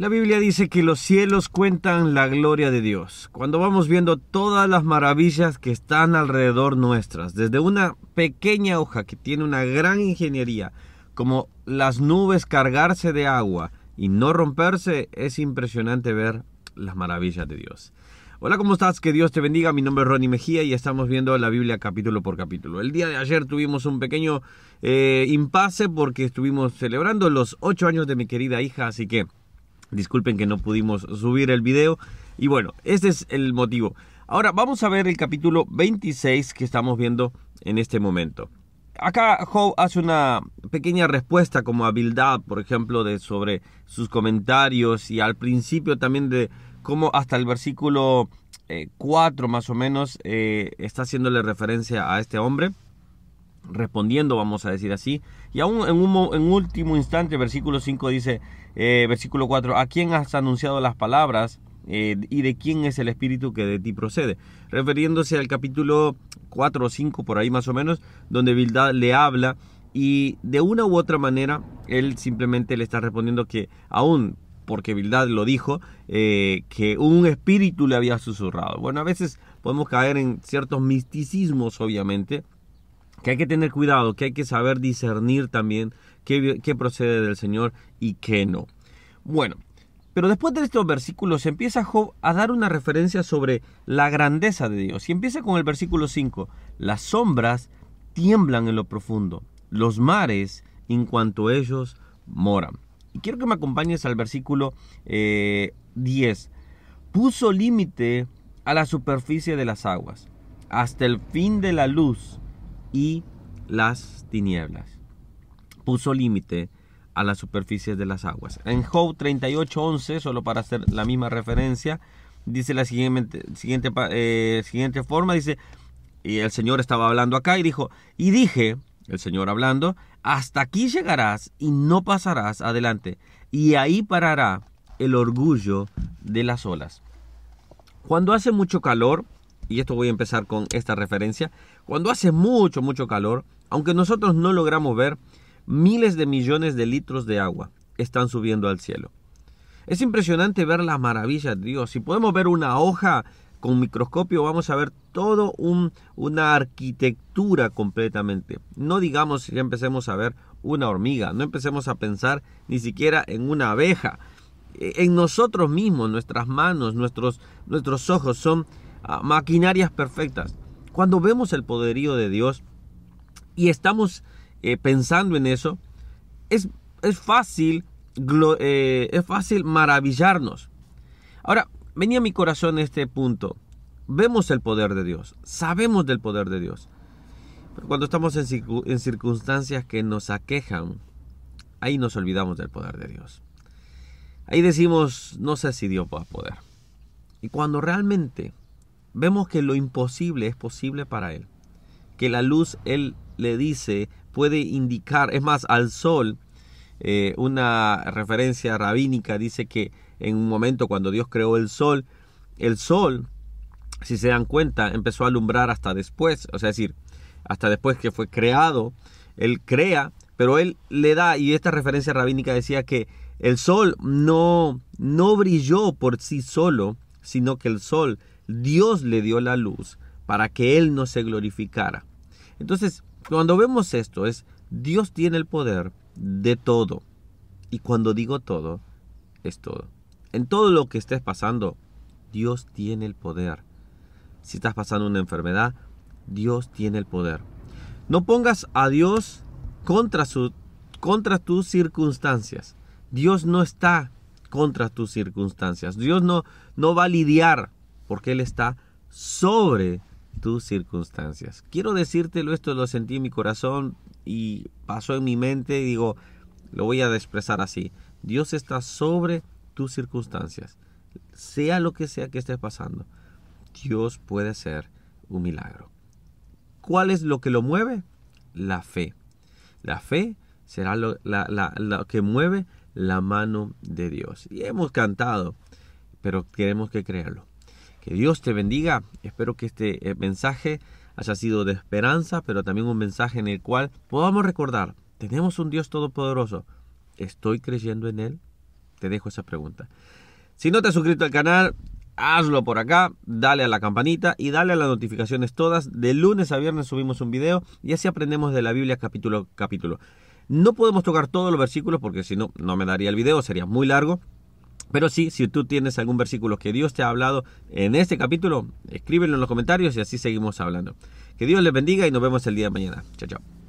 La Biblia dice que los cielos cuentan la gloria de Dios. Cuando vamos viendo todas las maravillas que están alrededor nuestras, desde una pequeña hoja que tiene una gran ingeniería, como las nubes cargarse de agua y no romperse, es impresionante ver las maravillas de Dios. Hola, ¿cómo estás? Que Dios te bendiga. Mi nombre es Ronnie Mejía y estamos viendo la Biblia capítulo por capítulo. El día de ayer tuvimos un pequeño eh, impasse porque estuvimos celebrando los ocho años de mi querida hija, así que Disculpen que no pudimos subir el video. Y bueno, este es el motivo. Ahora vamos a ver el capítulo 26 que estamos viendo en este momento. Acá Job hace una pequeña respuesta como habilidad, por ejemplo, de sobre sus comentarios y al principio también de cómo hasta el versículo 4 eh, más o menos eh, está haciéndole referencia a este hombre respondiendo, vamos a decir así. Y aún en un último instante, versículo 5 dice, eh, versículo 4, ¿a quién has anunciado las palabras eh, y de quién es el espíritu que de ti procede? Refiriéndose al capítulo 4 o 5, por ahí más o menos, donde Bildad le habla y de una u otra manera él simplemente le está respondiendo que aún porque Bildad lo dijo, eh, que un espíritu le había susurrado. Bueno, a veces podemos caer en ciertos misticismos, obviamente, que hay que tener cuidado, que hay que saber discernir también qué, procede del Señor y qué no. Bueno, pero después de estos versículos empieza Job a dar una referencia sobre la grandeza de Dios. Y empieza con el versículo 5. Las sombras tiemblan en lo profundo, los mares en cuanto ellos moran. Y quiero que me acompañes al versículo 10. Eh, Puso límite a la superficie de las aguas, hasta el fin de la luz y las tinieblas. Puso límite a las superficies de las aguas. En Job 38:11, solo para hacer la misma referencia, dice la siguiente, siguiente, eh, siguiente forma, dice, y el Señor estaba hablando acá y dijo, y dije, el Señor hablando, hasta aquí llegarás y no pasarás adelante, y ahí parará el orgullo de las olas. Cuando hace mucho calor, y esto voy a empezar con esta referencia, cuando hace mucho, mucho calor, aunque nosotros no logramos ver, miles de millones de litros de agua están subiendo al cielo. Es impresionante ver la maravilla de Dios. Si podemos ver una hoja con microscopio, vamos a ver todo un, una arquitectura completamente. No digamos que empecemos a ver una hormiga, no empecemos a pensar ni siquiera en una abeja. E, en nosotros mismos, nuestras manos, nuestros, nuestros ojos son maquinarias perfectas. Cuando vemos el poderío de Dios y estamos eh, pensando en eso, es, es fácil, eh, es fácil maravillarnos. Ahora, venía a mi corazón este punto. Vemos el poder de Dios, sabemos del poder de Dios. Pero cuando estamos en, en circunstancias que nos aquejan, ahí nos olvidamos del poder de Dios. Ahí decimos, no sé si Dios va a poder. Y cuando realmente vemos que lo imposible es posible para Él. Que la luz, Él le dice, puede indicar, es más, al sol, eh, una referencia rabínica dice que en un momento cuando Dios creó el sol, el sol, si se dan cuenta, empezó a alumbrar hasta después, o sea, decir, hasta después que fue creado, Él crea, pero Él le da, y esta referencia rabínica decía que el sol no, no brilló por sí solo, sino que el sol Dios le dio la luz para que Él no se glorificara. Entonces, cuando vemos esto, es Dios tiene el poder de todo. Y cuando digo todo, es todo. En todo lo que estés pasando, Dios tiene el poder. Si estás pasando una enfermedad, Dios tiene el poder. No pongas a Dios contra, su, contra tus circunstancias. Dios no está contra tus circunstancias. Dios no, no va a lidiar porque Él está sobre tus circunstancias. Quiero decírtelo, esto lo sentí en mi corazón y pasó en mi mente y digo, lo voy a expresar así. Dios está sobre tus circunstancias. Sea lo que sea que estés pasando, Dios puede ser un milagro. ¿Cuál es lo que lo mueve? La fe. La fe será lo, lo que mueve la mano de Dios. Y hemos cantado, pero queremos que creerlo. Que Dios te bendiga. Espero que este eh, mensaje haya sido de esperanza, pero también un mensaje en el cual podamos recordar, tenemos un Dios todopoderoso. ¿Estoy creyendo en Él? Te dejo esa pregunta. Si no te has suscrito al canal, hazlo por acá, dale a la campanita y dale a las notificaciones todas. De lunes a viernes subimos un video y así aprendemos de la Biblia capítulo a capítulo. No podemos tocar todos los versículos porque si no, no me daría el video, sería muy largo. Pero sí, si tú tienes algún versículo que Dios te ha hablado en este capítulo, escríbelo en los comentarios y así seguimos hablando. Que Dios les bendiga y nos vemos el día de mañana. Chao, chao.